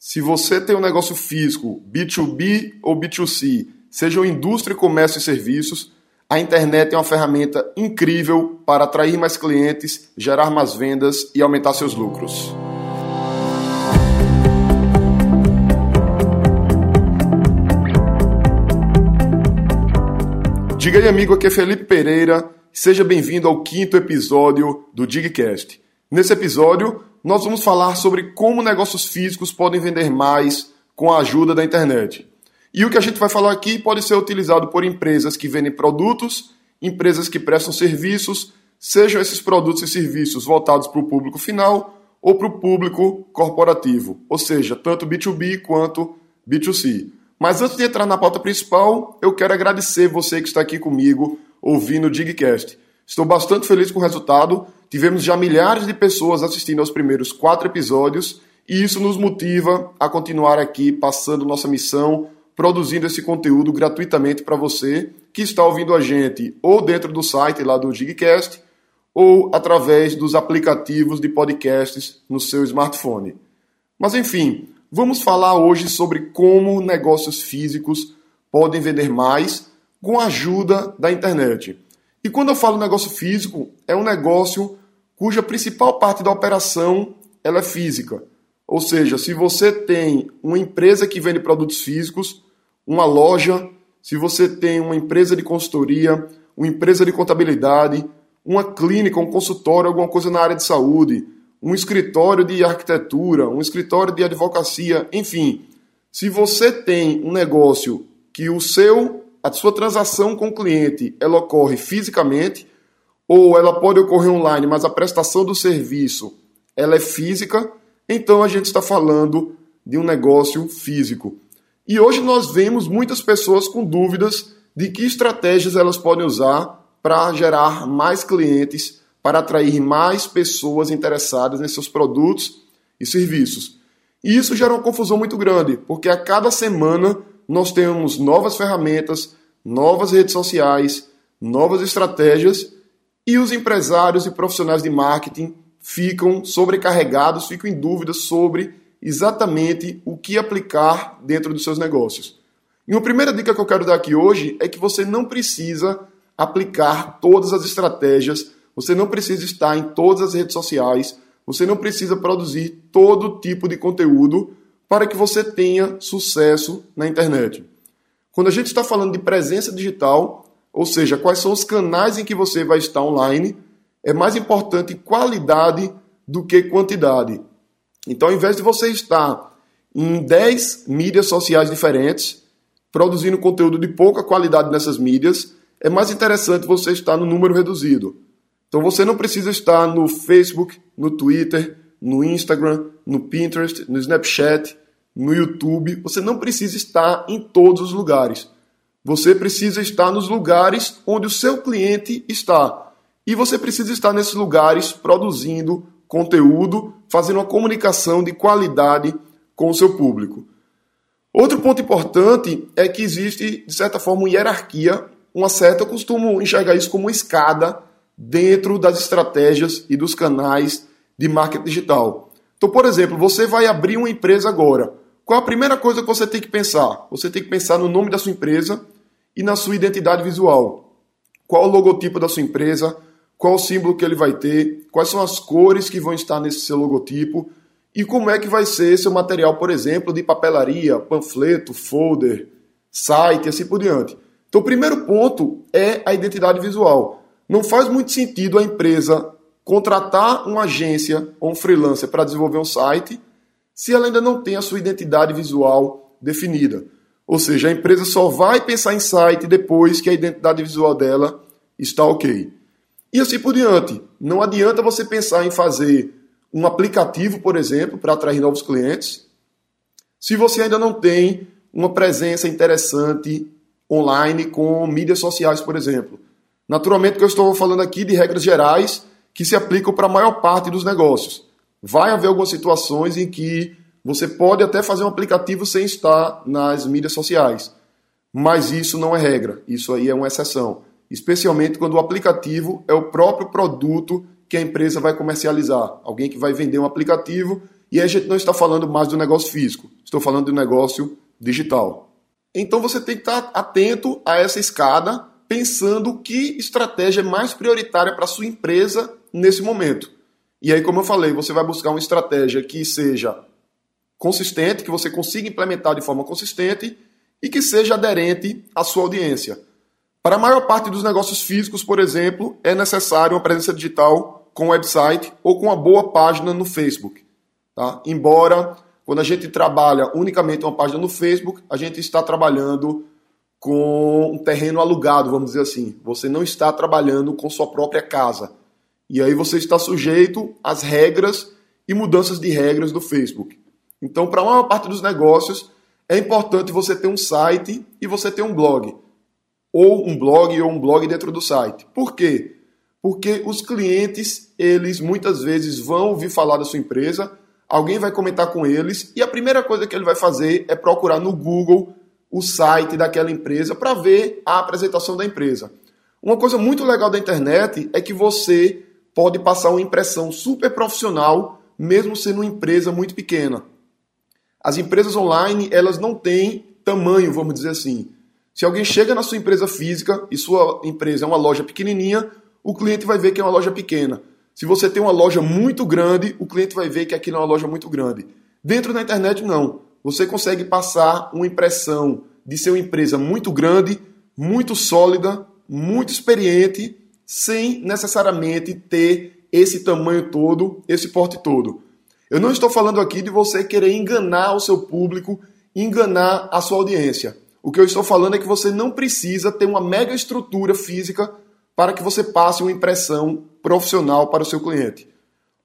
Se você tem um negócio físico, B2B ou B2C, seja indústria, comércio e serviços, a internet é uma ferramenta incrível para atrair mais clientes, gerar mais vendas e aumentar seus lucros. Diga aí, amigo, aqui é Felipe Pereira. Seja bem-vindo ao quinto episódio do Digcast. Nesse episódio, nós vamos falar sobre como negócios físicos podem vender mais com a ajuda da internet. E o que a gente vai falar aqui pode ser utilizado por empresas que vendem produtos, empresas que prestam serviços, sejam esses produtos e serviços voltados para o público final ou para o público corporativo, ou seja, tanto B2B quanto B2C. Mas antes de entrar na pauta principal, eu quero agradecer você que está aqui comigo ouvindo o Digcast. Estou bastante feliz com o resultado. Tivemos já milhares de pessoas assistindo aos primeiros quatro episódios e isso nos motiva a continuar aqui passando nossa missão, produzindo esse conteúdo gratuitamente para você que está ouvindo a gente ou dentro do site lá do Gigcast ou através dos aplicativos de podcasts no seu smartphone. Mas enfim, vamos falar hoje sobre como negócios físicos podem vender mais com a ajuda da internet. E quando eu falo negócio físico, é um negócio cuja principal parte da operação ela é física. Ou seja, se você tem uma empresa que vende produtos físicos, uma loja, se você tem uma empresa de consultoria, uma empresa de contabilidade, uma clínica, um consultório, alguma coisa na área de saúde, um escritório de arquitetura, um escritório de advocacia, enfim, se você tem um negócio que o seu a sua transação com o cliente ela ocorre fisicamente ou ela pode ocorrer online, mas a prestação do serviço ela é física, então a gente está falando de um negócio físico. E hoje nós vemos muitas pessoas com dúvidas de que estratégias elas podem usar para gerar mais clientes, para atrair mais pessoas interessadas nesses seus produtos e serviços. E isso gera uma confusão muito grande, porque a cada semana nós temos novas ferramentas, novas redes sociais, novas estratégias e os empresários e profissionais de marketing ficam sobrecarregados, ficam em dúvidas sobre exatamente o que aplicar dentro dos seus negócios. E uma primeira dica que eu quero dar aqui hoje é que você não precisa aplicar todas as estratégias, você não precisa estar em todas as redes sociais, você não precisa produzir todo tipo de conteúdo para que você tenha sucesso na internet. Quando a gente está falando de presença digital, ou seja, quais são os canais em que você vai estar online, é mais importante qualidade do que quantidade. Então, ao invés de você estar em 10 mídias sociais diferentes, produzindo conteúdo de pouca qualidade nessas mídias, é mais interessante você estar no número reduzido. Então, você não precisa estar no Facebook, no Twitter, no Instagram, no Pinterest, no Snapchat, no YouTube, você não precisa estar em todos os lugares. Você precisa estar nos lugares onde o seu cliente está. E você precisa estar nesses lugares produzindo conteúdo, fazendo uma comunicação de qualidade com o seu público. Outro ponto importante é que existe, de certa forma, uma hierarquia, uma certa, eu costumo enxergar isso como uma escada dentro das estratégias e dos canais de marketing digital. Então, por exemplo, você vai abrir uma empresa agora. Qual a primeira coisa que você tem que pensar? Você tem que pensar no nome da sua empresa e na sua identidade visual. Qual o logotipo da sua empresa? Qual o símbolo que ele vai ter? Quais são as cores que vão estar nesse seu logotipo? E como é que vai ser seu material, por exemplo, de papelaria, panfleto, folder, site, assim por diante. Então, o primeiro ponto é a identidade visual. Não faz muito sentido a empresa contratar uma agência ou um freelancer para desenvolver um site se ela ainda não tem a sua identidade visual definida. Ou seja, a empresa só vai pensar em site depois que a identidade visual dela está ok. E assim por diante. Não adianta você pensar em fazer um aplicativo, por exemplo, para atrair novos clientes, se você ainda não tem uma presença interessante online com mídias sociais, por exemplo. Naturalmente que eu estou falando aqui de regras gerais que se aplicam para a maior parte dos negócios. Vai haver algumas situações em que você pode até fazer um aplicativo sem estar nas mídias sociais, mas isso não é regra, isso aí é uma exceção, especialmente quando o aplicativo é o próprio produto que a empresa vai comercializar. Alguém que vai vender um aplicativo e a gente não está falando mais do negócio físico, estou falando do negócio digital. Então você tem que estar atento a essa escada, pensando que estratégia é mais prioritária para a sua empresa nesse momento. E aí, como eu falei, você vai buscar uma estratégia que seja consistente, que você consiga implementar de forma consistente e que seja aderente à sua audiência. Para a maior parte dos negócios físicos, por exemplo, é necessário uma presença digital com website ou com uma boa página no Facebook. Tá? Embora, quando a gente trabalha unicamente uma página no Facebook, a gente está trabalhando com um terreno alugado, vamos dizer assim. Você não está trabalhando com sua própria casa. E aí você está sujeito às regras e mudanças de regras do Facebook. Então, para a maior parte dos negócios, é importante você ter um site e você ter um blog. Ou um blog ou um blog dentro do site. Por quê? Porque os clientes, eles muitas vezes vão ouvir falar da sua empresa, alguém vai comentar com eles e a primeira coisa que ele vai fazer é procurar no Google o site daquela empresa para ver a apresentação da empresa. Uma coisa muito legal da internet é que você pode passar uma impressão super profissional, mesmo sendo uma empresa muito pequena. As empresas online, elas não têm tamanho, vamos dizer assim. Se alguém chega na sua empresa física e sua empresa é uma loja pequenininha, o cliente vai ver que é uma loja pequena. Se você tem uma loja muito grande, o cliente vai ver que aquilo é uma loja muito grande. Dentro da internet, não. Você consegue passar uma impressão de ser uma empresa muito grande, muito sólida, muito experiente, sem necessariamente ter esse tamanho todo, esse porte todo. Eu não estou falando aqui de você querer enganar o seu público, enganar a sua audiência. O que eu estou falando é que você não precisa ter uma mega estrutura física para que você passe uma impressão profissional para o seu cliente.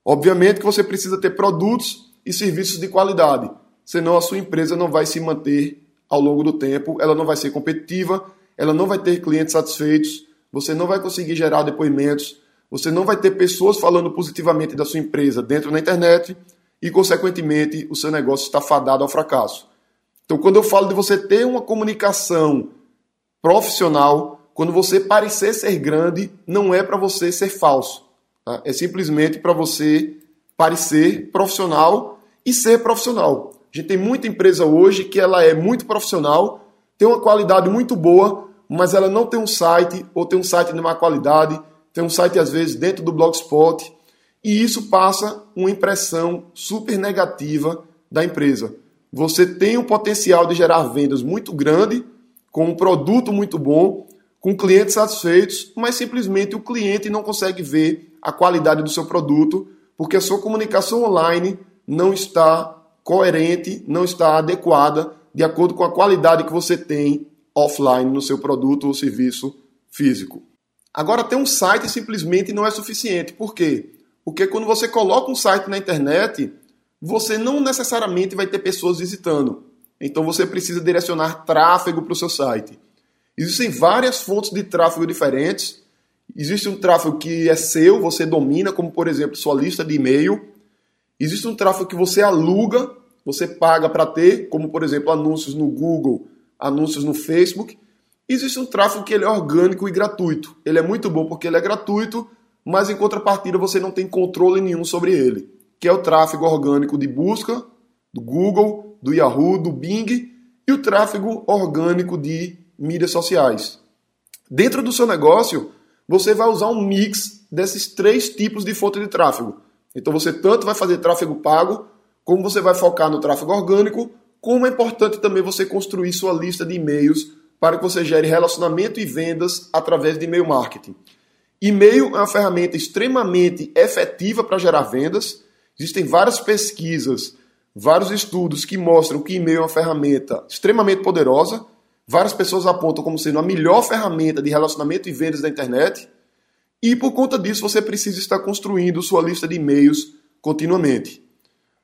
Obviamente que você precisa ter produtos e serviços de qualidade, senão a sua empresa não vai se manter ao longo do tempo, ela não vai ser competitiva, ela não vai ter clientes satisfeitos, você não vai conseguir gerar depoimentos, você não vai ter pessoas falando positivamente da sua empresa dentro da internet e, consequentemente, o seu negócio está fadado ao fracasso. Então, quando eu falo de você ter uma comunicação profissional, quando você parecer ser grande, não é para você ser falso. Tá? É simplesmente para você parecer profissional e ser profissional. A gente tem muita empresa hoje que ela é muito profissional, tem uma qualidade muito boa, mas ela não tem um site ou tem um site de má qualidade, tem um site às vezes dentro do Blogspot, e isso passa uma impressão super negativa da empresa. Você tem um potencial de gerar vendas muito grande, com um produto muito bom, com clientes satisfeitos, mas simplesmente o cliente não consegue ver a qualidade do seu produto porque a sua comunicação online não está coerente, não está adequada de acordo com a qualidade que você tem offline no seu produto ou serviço físico. Agora, ter um site simplesmente não é suficiente. Por quê? Porque quando você coloca um site na internet, você não necessariamente vai ter pessoas visitando. Então você precisa direcionar tráfego para o seu site. Existem várias fontes de tráfego diferentes. Existe um tráfego que é seu, você domina, como por exemplo sua lista de e-mail. Existe um tráfego que você aluga, você paga para ter, como por exemplo anúncios no Google, anúncios no Facebook. Existe um tráfego que ele é orgânico e gratuito. Ele é muito bom porque ele é gratuito, mas em contrapartida você não tem controle nenhum sobre ele, que é o tráfego orgânico de busca do Google, do Yahoo, do Bing e o tráfego orgânico de mídias sociais. Dentro do seu negócio, você vai usar um mix desses três tipos de fonte de tráfego. Então você tanto vai fazer tráfego pago, como você vai focar no tráfego orgânico, como é importante também você construir sua lista de e-mails para que você gere relacionamento e vendas através de e-mail marketing. E-mail é uma ferramenta extremamente efetiva para gerar vendas. Existem várias pesquisas, vários estudos que mostram que e-mail é uma ferramenta extremamente poderosa várias pessoas apontam como sendo a melhor ferramenta de relacionamento e vendas da internet. E por conta disso, você precisa estar construindo sua lista de e-mails continuamente.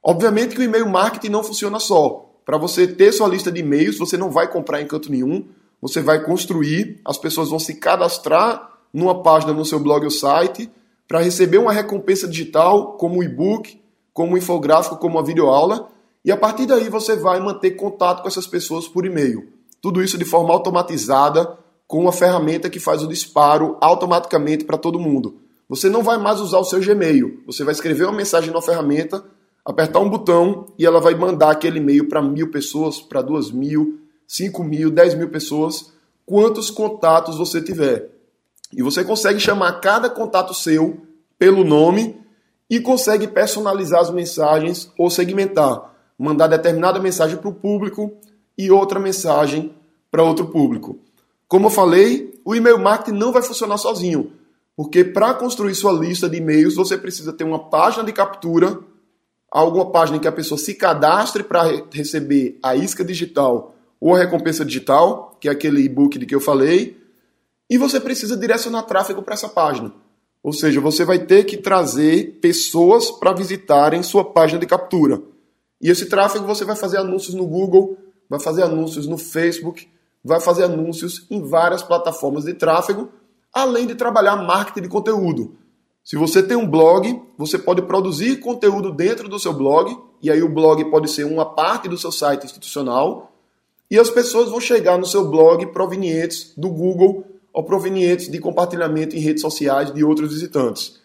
Obviamente que o e-mail marketing não funciona só. Para você ter sua lista de e-mails, você não vai comprar em canto nenhum, você vai construir, as pessoas vão se cadastrar numa página no seu blog ou site para receber uma recompensa digital, como e-book, como infográfico, como uma videoaula, e a partir daí você vai manter contato com essas pessoas por e-mail. Tudo isso de forma automatizada, com uma ferramenta que faz o disparo automaticamente para todo mundo. Você não vai mais usar o seu Gmail. Você vai escrever uma mensagem na ferramenta, apertar um botão e ela vai mandar aquele e-mail para mil pessoas, para duas mil, cinco mil, dez mil pessoas, quantos contatos você tiver. E você consegue chamar cada contato seu pelo nome e consegue personalizar as mensagens ou segmentar, mandar determinada mensagem para o público e outra mensagem para outro público. Como eu falei, o e-mail marketing não vai funcionar sozinho, porque para construir sua lista de e-mails você precisa ter uma página de captura, alguma página em que a pessoa se cadastre para receber a isca digital ou a recompensa digital, que é aquele e-book de que eu falei, e você precisa direcionar tráfego para essa página. Ou seja, você vai ter que trazer pessoas para visitarem sua página de captura. E esse tráfego você vai fazer anúncios no Google, vai fazer anúncios no Facebook, vai fazer anúncios em várias plataformas de tráfego, além de trabalhar marketing de conteúdo. Se você tem um blog, você pode produzir conteúdo dentro do seu blog, e aí o blog pode ser uma parte do seu site institucional, e as pessoas vão chegar no seu blog provenientes do Google ou provenientes de compartilhamento em redes sociais de outros visitantes.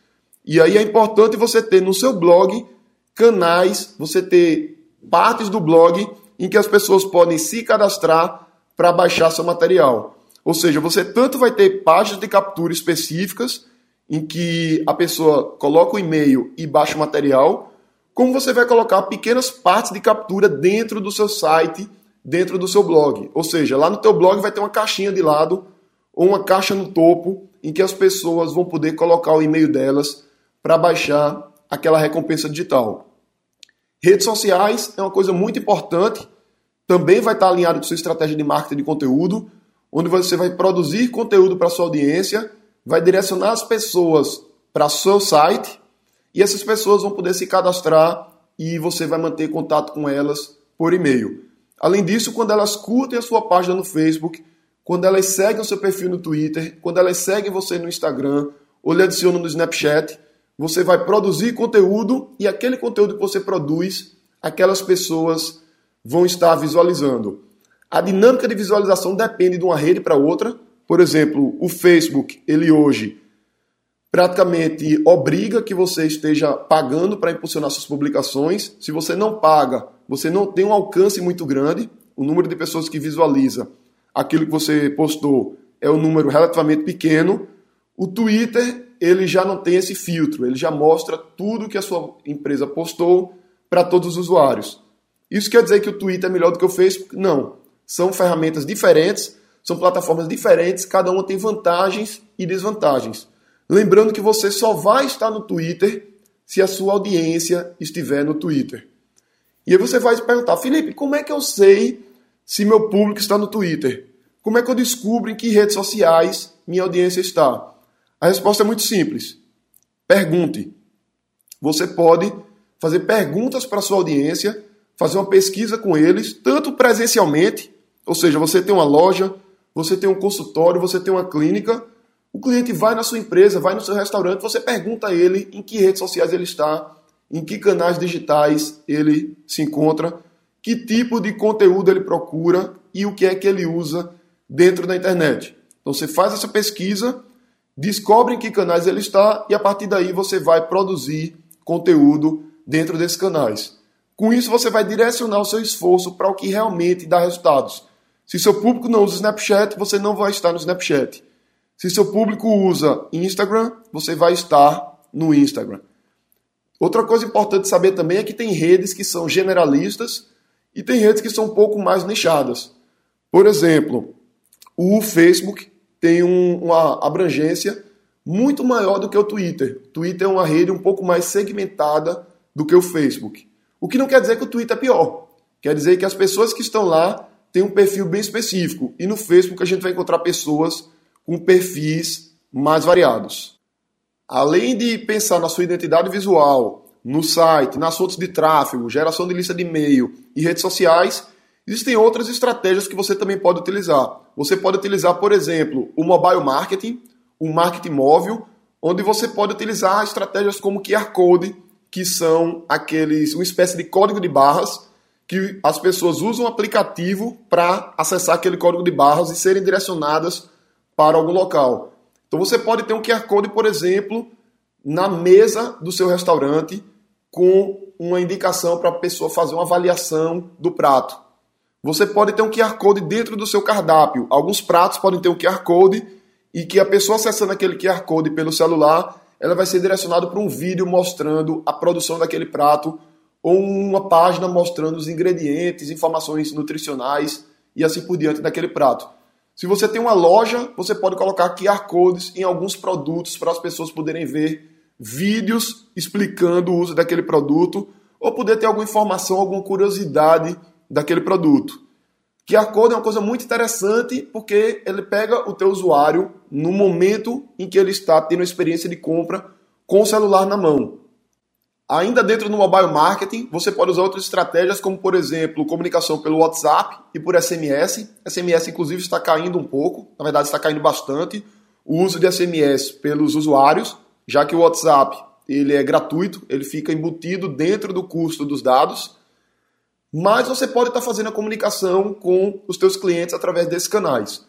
E aí é importante você ter no seu blog canais, você ter partes do blog em que as pessoas podem se cadastrar para baixar seu material. Ou seja, você tanto vai ter páginas de captura específicas em que a pessoa coloca o e-mail e baixa o material, como você vai colocar pequenas partes de captura dentro do seu site, dentro do seu blog. Ou seja, lá no teu blog vai ter uma caixinha de lado ou uma caixa no topo em que as pessoas vão poder colocar o e-mail delas para baixar aquela recompensa digital. Redes sociais é uma coisa muito importante, também vai estar alinhado com sua estratégia de marketing de conteúdo, onde você vai produzir conteúdo para sua audiência, vai direcionar as pessoas para seu site e essas pessoas vão poder se cadastrar e você vai manter contato com elas por e-mail. Além disso, quando elas curtem a sua página no Facebook, quando elas seguem o seu perfil no Twitter, quando elas seguem você no Instagram ou lhe adicionam no Snapchat, você vai produzir conteúdo e aquele conteúdo que você produz, aquelas pessoas vão estar visualizando. A dinâmica de visualização depende de uma rede para outra. Por exemplo, o Facebook, ele hoje praticamente obriga que você esteja pagando para impulsionar suas publicações. Se você não paga, você não tem um alcance muito grande. O número de pessoas que visualiza aquilo que você postou é um número relativamente pequeno. O Twitter, ele já não tem esse filtro, ele já mostra tudo que a sua empresa postou para todos os usuários. Isso quer dizer que o Twitter é melhor do que o Facebook? Não. São ferramentas diferentes, são plataformas diferentes, cada uma tem vantagens e desvantagens. Lembrando que você só vai estar no Twitter se a sua audiência estiver no Twitter. E aí você vai se perguntar, Felipe, como é que eu sei se meu público está no Twitter? Como é que eu descubro em que redes sociais minha audiência está? A resposta é muito simples. Pergunte. Você pode fazer perguntas para a sua audiência, fazer uma pesquisa com eles, tanto presencialmente, ou seja, você tem uma loja, você tem um consultório, você tem uma clínica, o cliente vai na sua empresa, vai no seu restaurante, você pergunta a ele em que redes sociais ele está, em que canais digitais ele se encontra, que tipo de conteúdo ele procura e o que é que ele usa dentro da internet. Então você faz essa pesquisa, descobre em que canais ele está e a partir daí você vai produzir conteúdo dentro desses canais. Com isso você vai direcionar o seu esforço para o que realmente dá resultados. Se seu público não usa Snapchat, você não vai estar no Snapchat. Se seu público usa Instagram, você vai estar no Instagram. Outra coisa importante saber também é que tem redes que são generalistas e tem redes que são um pouco mais nichadas. Por exemplo, o Facebook tem um, uma abrangência muito maior do que o Twitter. O Twitter é uma rede um pouco mais segmentada do que o Facebook. O que não quer dizer que o Twitter é pior. Quer dizer que as pessoas que estão lá têm um perfil bem específico. E no Facebook a gente vai encontrar pessoas com perfis mais variados. Além de pensar na sua identidade visual, no site, nas fontes de tráfego, geração de lista de e-mail e redes sociais, existem outras estratégias que você também pode utilizar. Você pode utilizar, por exemplo, o mobile marketing, o marketing móvel, onde você pode utilizar estratégias como QR Code, que são aqueles, uma espécie de código de barras que as pessoas usam o aplicativo para acessar aquele código de barras e serem direcionadas para algum local. Então você pode ter um QR Code, por exemplo, na mesa do seu restaurante com uma indicação para a pessoa fazer uma avaliação do prato. Você pode ter um QR Code dentro do seu cardápio. Alguns pratos podem ter um QR Code e que a pessoa acessando aquele QR Code pelo celular, ela vai ser direcionada para um vídeo mostrando a produção daquele prato ou uma página mostrando os ingredientes, informações nutricionais e assim por diante daquele prato. Se você tem uma loja, você pode colocar QR codes em alguns produtos para as pessoas poderem ver vídeos explicando o uso daquele produto ou poder ter alguma informação, alguma curiosidade daquele produto. QR Code é uma coisa muito interessante porque ele pega o teu usuário no momento em que ele está tendo a experiência de compra com o celular na mão. Ainda dentro do mobile marketing, você pode usar outras estratégias, como por exemplo, comunicação pelo WhatsApp e por SMS. SMS, inclusive, está caindo um pouco, na verdade, está caindo bastante. O uso de SMS pelos usuários, já que o WhatsApp ele é gratuito, ele fica embutido dentro do custo dos dados. Mas você pode estar fazendo a comunicação com os seus clientes através desses canais.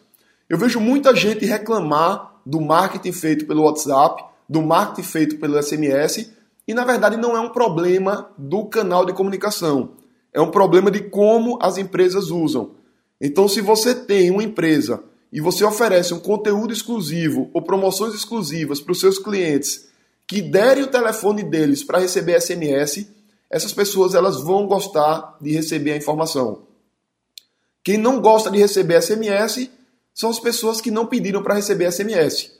Eu vejo muita gente reclamar do marketing feito pelo WhatsApp, do marketing feito pelo SMS, e na verdade não é um problema do canal de comunicação, é um problema de como as empresas usam. Então, se você tem uma empresa e você oferece um conteúdo exclusivo ou promoções exclusivas para os seus clientes que derem o telefone deles para receber SMS, essas pessoas elas vão gostar de receber a informação. Quem não gosta de receber SMS são as pessoas que não pediram para receber SMS.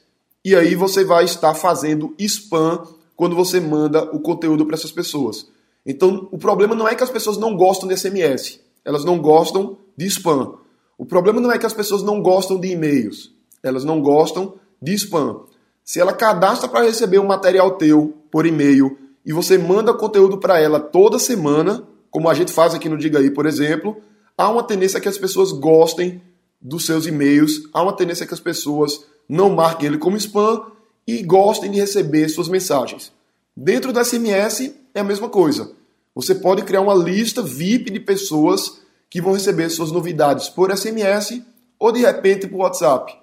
E aí você vai estar fazendo spam quando você manda o conteúdo para essas pessoas. Então, o problema não é que as pessoas não gostam de SMS, elas não gostam de spam. O problema não é que as pessoas não gostam de e-mails, elas não gostam de spam. Se ela cadastra para receber um material teu por e-mail e você manda conteúdo para ela toda semana, como a gente faz aqui no Diga aí, por exemplo, há uma tendência que as pessoas gostem dos seus e-mails, há uma tendência que as pessoas não marquem ele como spam e gostem de receber suas mensagens. Dentro do SMS é a mesma coisa. Você pode criar uma lista VIP de pessoas que vão receber suas novidades por SMS ou de repente por WhatsApp.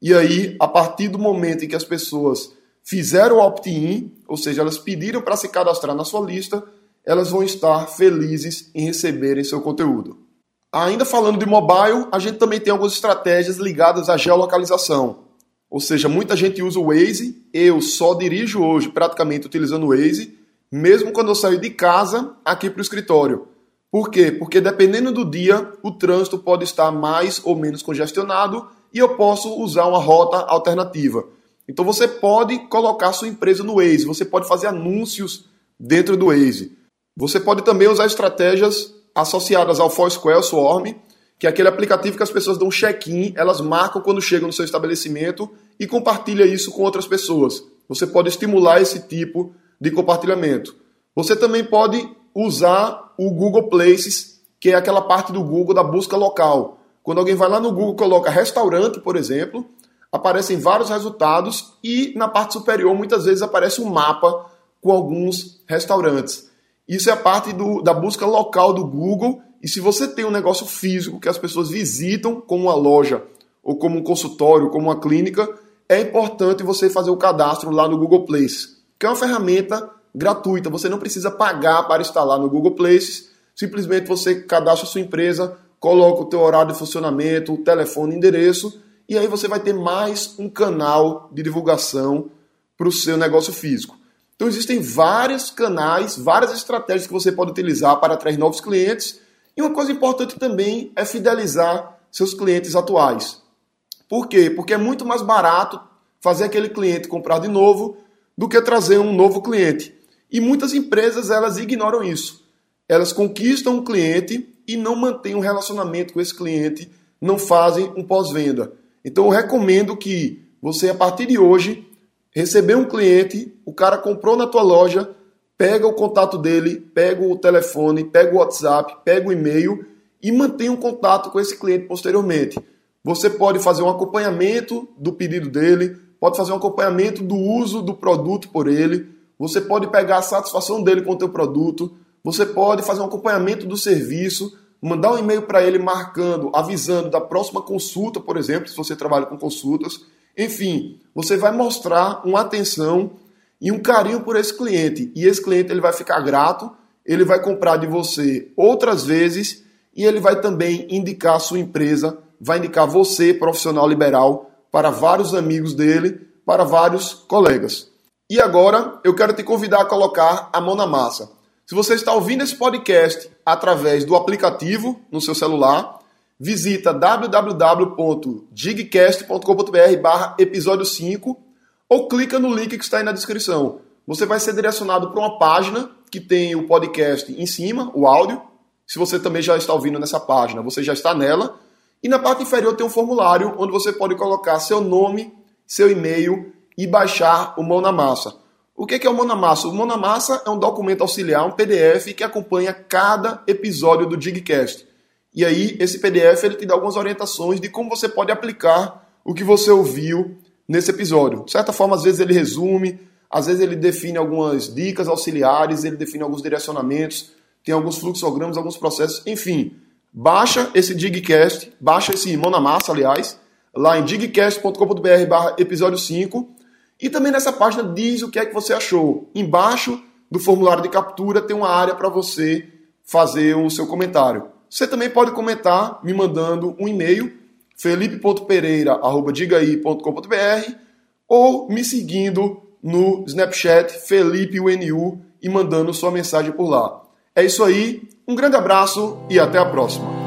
E aí, a partir do momento em que as pessoas fizeram o opt-in, ou seja, elas pediram para se cadastrar na sua lista, elas vão estar felizes em receberem seu conteúdo. Ainda falando de mobile, a gente também tem algumas estratégias ligadas à geolocalização. Ou seja, muita gente usa o Waze, eu só dirijo hoje praticamente utilizando o Waze, mesmo quando eu saio de casa aqui para o escritório. Por quê? Porque dependendo do dia, o trânsito pode estar mais ou menos congestionado e eu posso usar uma rota alternativa. Então você pode colocar sua empresa no Waze, você pode fazer anúncios dentro do Waze. Você pode também usar estratégias associadas ao Foursquare Swarm, que é aquele aplicativo que as pessoas dão check-in, elas marcam quando chegam no seu estabelecimento e compartilha isso com outras pessoas. Você pode estimular esse tipo de compartilhamento. Você também pode usar o Google Places, que é aquela parte do Google da busca local. Quando alguém vai lá no Google coloca restaurante, por exemplo, aparecem vários resultados e na parte superior muitas vezes aparece um mapa com alguns restaurantes. Isso é a parte do, da busca local do Google e se você tem um negócio físico que as pessoas visitam, como uma loja, ou como um consultório, como uma clínica, é importante você fazer o cadastro lá no Google Places, que é uma ferramenta gratuita. Você não precisa pagar para instalar no Google Places. Simplesmente você cadastra a sua empresa, coloca o teu horário de funcionamento, o telefone, endereço, e aí você vai ter mais um canal de divulgação para o seu negócio físico. Então existem vários canais, várias estratégias que você pode utilizar para atrair novos clientes e uma coisa importante também é fidelizar seus clientes atuais. Por quê? Porque é muito mais barato fazer aquele cliente comprar de novo do que trazer um novo cliente. E muitas empresas elas ignoram isso. Elas conquistam um cliente e não mantêm um relacionamento com esse cliente, não fazem um pós-venda. Então eu recomendo que você a partir de hoje receber um cliente, o cara comprou na tua loja, pega o contato dele, pega o telefone, pega o WhatsApp, pega o e-mail e mantém um contato com esse cliente posteriormente. Você pode fazer um acompanhamento do pedido dele, pode fazer um acompanhamento do uso do produto por ele, você pode pegar a satisfação dele com o teu produto, você pode fazer um acompanhamento do serviço, mandar um e-mail para ele marcando, avisando da próxima consulta, por exemplo, se você trabalha com consultas. Enfim, você vai mostrar uma atenção e um carinho por esse cliente. E esse cliente ele vai ficar grato ele vai comprar de você outras vezes e ele vai também indicar a sua empresa, vai indicar você, profissional liberal, para vários amigos dele, para vários colegas. E agora eu quero te convidar a colocar a mão na massa. Se você está ouvindo esse podcast através do aplicativo no seu celular, visita www.digcast.com.br barra episódio 5 ou clica no link que está aí na descrição. Você vai ser direcionado para uma página que tem o podcast em cima, o áudio. Se você também já está ouvindo nessa página, você já está nela. E na parte inferior tem um formulário onde você pode colocar seu nome, seu e-mail e baixar o Mão na Massa. O que é o Mão na Massa? O Mão na Massa é um documento auxiliar, um PDF que acompanha cada episódio do Digcast. E aí, esse PDF ele te dá algumas orientações de como você pode aplicar o que você ouviu nesse episódio. De certa forma, às vezes ele resume, às vezes ele define algumas dicas auxiliares, ele define alguns direcionamentos, tem alguns fluxogramas, alguns processos, enfim. Baixa esse Digcast, baixa esse Mão na Massa, aliás, lá em digcast.com.br barra episódio 5 e também nessa página diz o que é que você achou. Embaixo do formulário de captura tem uma área para você fazer o seu comentário. Você também pode comentar me mandando um e-mail felipe.pereira.digaí.com.br ou me seguindo no Snapchat FelipeUNU e mandando sua mensagem por lá. É isso aí, um grande abraço e até a próxima.